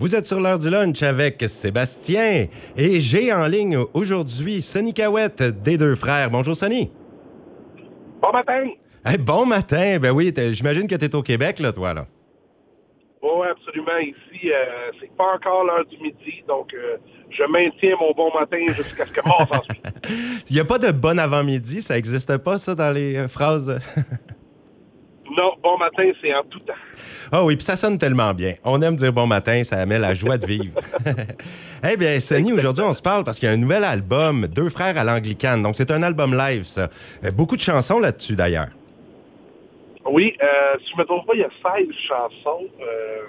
Vous êtes sur l'heure du lunch avec Sébastien et j'ai en ligne aujourd'hui Sonny Cahouette des deux frères. Bonjour Sonny. Bon matin. Hey, bon matin. Ben oui, j'imagine que tu es au Québec, là, toi, là. Oui, absolument. Ici, euh, c'est pas encore l'heure du midi, donc euh, je maintiens mon bon matin jusqu'à ce que mort s'en. Il n'y a pas de bon avant-midi, ça n'existe pas, ça, dans les euh, phrases? Non, bon matin, c'est en tout temps. Ah oui, puis ça sonne tellement bien. On aime dire bon matin, ça met la joie de vivre. eh bien, Sonny, aujourd'hui, on se parle parce qu'il y a un nouvel album, Deux frères à l'anglicane. Donc, c'est un album live, ça. Euh, Beaucoup de chansons là-dessus, d'ailleurs. Oui, euh, si je me trompe pas, il y a 16 chansons. Euh,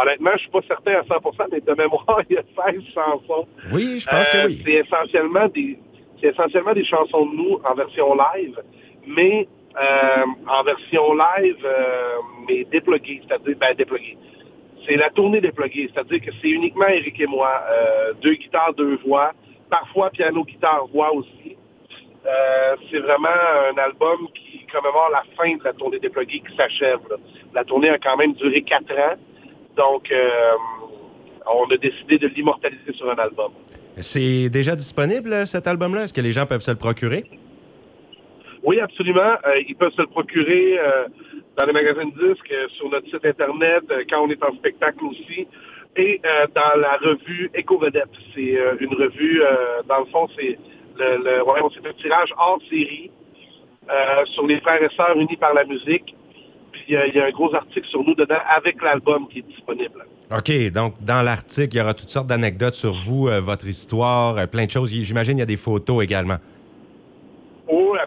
honnêtement, je suis pas certain à 100%, mais de mémoire, il y a 16 chansons. Oui, je pense Euh, que oui. C'est essentiellement des c'est essentiellement des chansons de nous en version live, mais euh, en version live, euh, mais dépluguée, c'est-à-dire ben. C'est la tournée dépluguée, c'est-à-dire que c'est uniquement Eric et moi, euh, deux guitares, deux voix, parfois piano, guitare, voix aussi. C'est vraiment un album qui commémore la fin de la tournée dépluguée qui s'achève. La tournée a quand même duré quatre ans, donc on a décidé de l'immortaliser sur un album. C'est déjà disponible, cet album-là? Est-ce que les gens peuvent se le procurer? Oui, absolument. Euh, ils peuvent se le procurer euh, dans les magasins de disques, euh, sur notre site Internet, quand on est en spectacle aussi, et dans la revue Éco-Vedette. C'est une revue, dans le fond, c'est le, le un tirage hors série sur les frères et sœurs unis par la musique. Puis il y a un gros article sur nous dedans avec l'album qui est disponible. OK, donc dans l'article, il y aura toutes sortes d'anecdotes sur vous, votre histoire, plein de choses. J'imagine qu'il y a des photos également.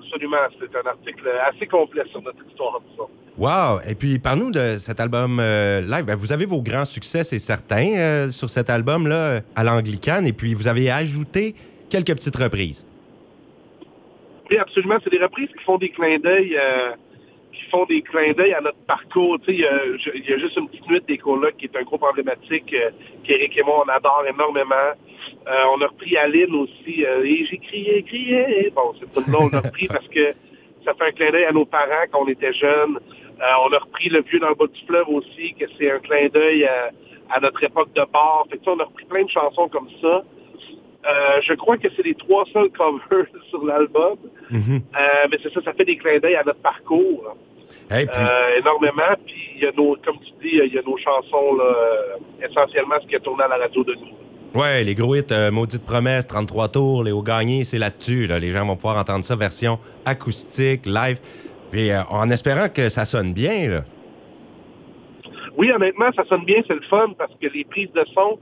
Absolument. C'est un article assez complet sur notre histoire. disons. Wow! Et puis, parle-nous de cet album euh, live. Ben, vous avez vos grands succès, c'est certain, euh, sur cet album-là, à l'anglicane. Et puis, vous avez ajouté quelques petites reprises. Oui, absolument. C'est des reprises qui font des clins d'œil, euh, qui font des clins d'œil à notre parcours. Il y a- il y, a juste une petite nuit des colocs qui est un groupe emblématique qu'Éric et moi, on adore énormément. Euh, on a repris Aline aussi. euh, et j'ai crié, crié. Bon, c'est tout là, on l'a repris parce que ça fait un clin d'œil à nos parents quand on était jeunes. Euh, on a repris Le Vieux dans le bas du fleuve aussi, que c'est un clin d'œil à, à notre époque de bar. Fait que, on a repris plein de chansons comme ça. Euh, je crois que c'est les trois seuls covers sur l'album. Mhm. Euh, mais c'est ça, ça fait des clins d'œil à notre parcours Et puis, euh, énormément. Puis il y a nos, comme tu dis, il y a nos chansons là, essentiellement ce qui a tourné à la radio de nous. Ouais, les gros hits, euh, Maudite Promesse, 33 tours, Léo Gagné, c'est là-dessus. là. Les gens vont pouvoir entendre ça version acoustique, live. Puis, euh, en espérant que ça sonne bien. Oui, honnêtement, ça sonne bien, c'est le fun parce que les prises de son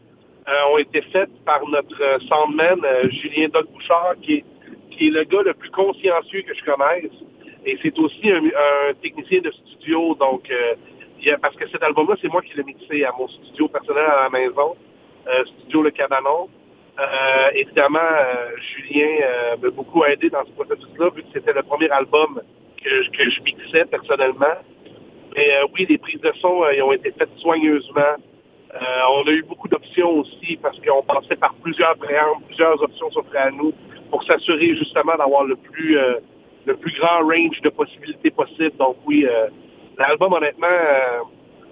euh, ont été faites par notre euh, soundman Julien Doc Bouchard, qui est, le gars le plus consciencieux que je connaisse. Et c'est aussi un, un technicien de studio, donc parce que cet album-là, c'est moi qui l'ai mixé à mon studio personnel à la maison, studio Le Cabanon. Euh, évidemment, euh, Julien euh, m'a beaucoup aidé dans ce processus-là, vu que c'était le premier album que, je mixais personnellement. Mais euh, oui, les prises de son euh, ont été faites soigneusement. Euh, on a eu beaucoup d'options aussi parce qu'on passait par plusieurs préambles, plusieurs options s'offraient à nous pour s'assurer justement d'avoir le plus euh, le plus grand range de possibilités possibles. Donc oui, euh, l'album honnêtement, euh,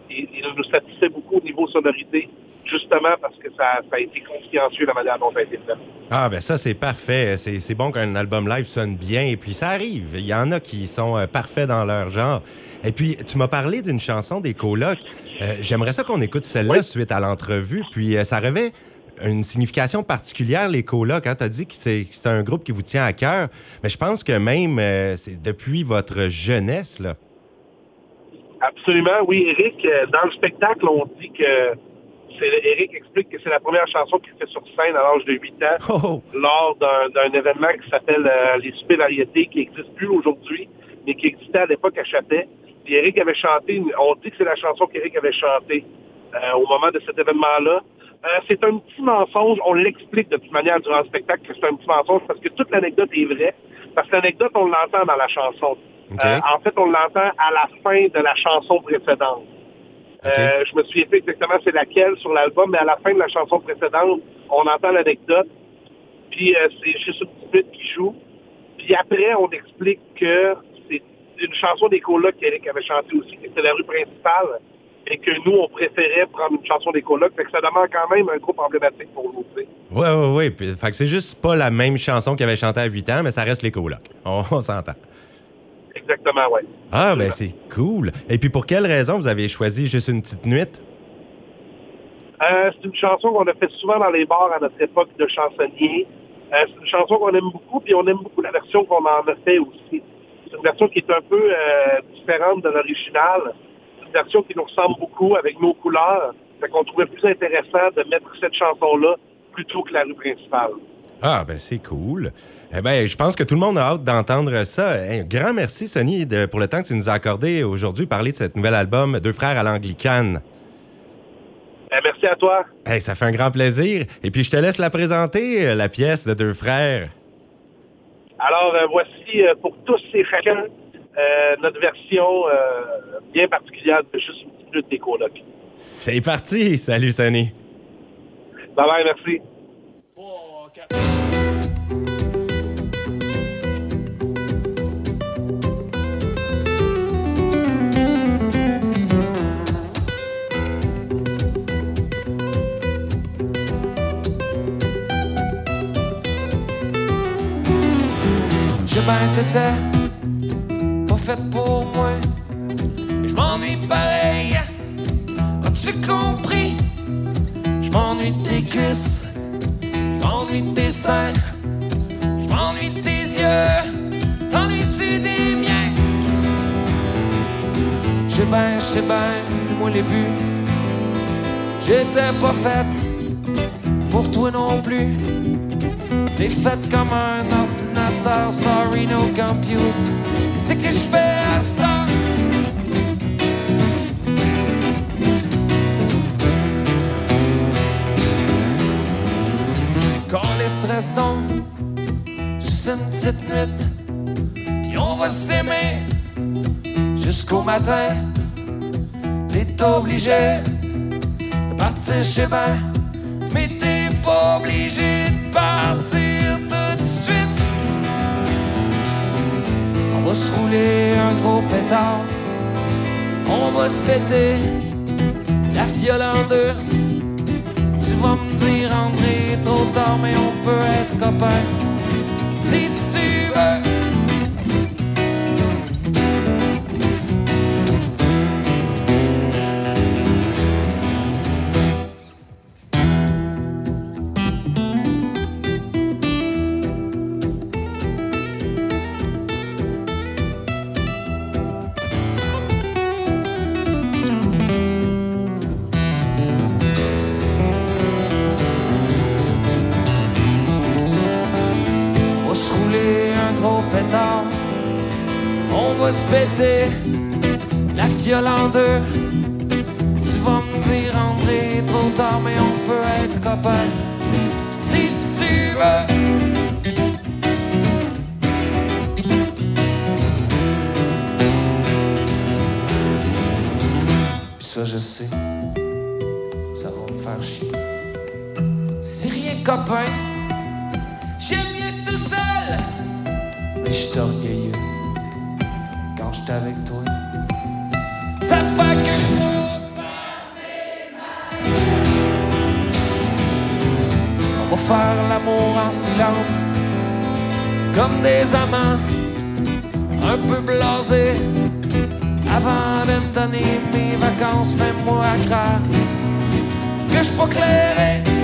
il, il nous satisfait beaucoup au niveau sonorité, justement parce que ça, ça a été consciencieux la manière dont ça a été fait. Ah, ben ça, c'est parfait. C'est bon qu'un album live sonne bien. Et puis, ça arrive. Il y en a qui sont euh, parfaits dans leur genre. Et puis, tu m'as parlé d'une chanson des colocs. Euh, J'aimerais ça qu'on écoute celle-là Oui. suite à l'entrevue. Puis, euh, ça revêt une signification particulière, les colocs. Hein? Tu as dit que c'est un groupe qui vous tient à cœur. Mais je pense que même euh, c'est depuis votre jeunesse, là. Absolument, oui, Eric, dans le spectacle, on dit que Eric explique que c'est la première chanson qu'il fait sur scène à l'âge de 8 ans. Oh, oh. lors d'un événement qui s'appelle euh, les Soupers Variétés, qui n'existe plus aujourd'hui, mais qui existait à l'époque à Châtelet. Puis Eric avait chanté, on dit que c'est la chanson qu'Eric avait chantée euh, au moment de cet événement-là. Euh, c'est un petit mensonge, on l'explique de toute manière durant le spectacle que c'est un petit mensonge parce que toute l'anecdote est vraie. Parce que l'anecdote, on l'entend dans la chanson. En fait, on l'entend à la fin de la chanson précédente. Euh, je me souviens pas exactement c'est laquelle sur l'album, mais à la fin de la chanson précédente, on entend l'anecdote. Puis euh, c'est juste une petite bite qui joue. Puis après, on explique que c'est une chanson des colocs qu'Eric avait chanté aussi, que c'était la rue principale. et que nous, on préférait prendre une chanson des colocs. Fait que ça demande quand même un groupe emblématique pour nous. Oui, oui, oui. Fait que c'est juste pas la même chanson qu'il avait chanté à 8 ans, mais ça reste les colocs. On, s'entend. Exactement, oui. Ah, ben c'est cool. Et puis pour quelle raison vous avez choisi juste une petite nuit? Euh, c'est une chanson qu'on a fait souvent dans les bars à notre époque de chansonnier. Euh, c'est une chanson qu'on aime beaucoup, puis on aime beaucoup la version qu'on en a fait aussi. C'est une version qui est un peu euh, différente de l'original. C'est une version qui nous ressemble beaucoup avec nos couleurs. Fait qu'on trouvait plus intéressant de mettre cette chanson-là plutôt que la rue principale. Ah, ben c'est cool. Eh bien, je pense que tout le monde a hâte d'entendre ça. Un grand merci, Sonny, pour le temps que tu nous as accordé aujourd'hui parler de cet nouvel album Deux frères à l'anglicane. Ben, merci à toi. ça fait un grand plaisir. Et puis, je te laisse la présenter, euh, la pièce de Deux frères. Alors, euh, voici euh, pour tous et chacun notre version bien particulière de Juste une petite minute des colocs. C'est parti. Salut, Sonny. Bye bye, merci. T'étais pas fait pour moi. Je m'ennuie pareil, as-tu compris? Je m'ennuie de tes cuisses, je m'ennuie de tes seins, je m'ennuie de tes yeux, t'ennuies-tu des miens? J'sais ben, j'sais ben, dis-moi les buts. J'étais pas faite pour toi non plus. T'es faite comme un ordinateur, sorry no compute. C'est que je fais à ce temps? Quand les reste donc juste une petite nuit, puis on va s'aimer jusqu'au matin. T'es obligé de partir chez ben, mais obligé de partir. va se rouler un gros pétard. On va se péter la fiole en deux. Tu vas me dire, André, trop tard, mais on peut être copains. Si tu veux. Se péter la fiole en deux. Tu vas me dire, André, trop tard, mais on peut être copains si tu veux. ça, je sais, ça va me faire chier. C'est rien, copain. J'aime mieux tout seul. Mais je avec toi. Ça fait que On va faire l'amour en silence, comme des amants, un peu blasés. Avant de me donner mes vacances, fais-moi croire que je pas clair